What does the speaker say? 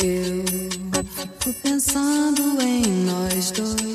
Eu fico pensando em nós dois.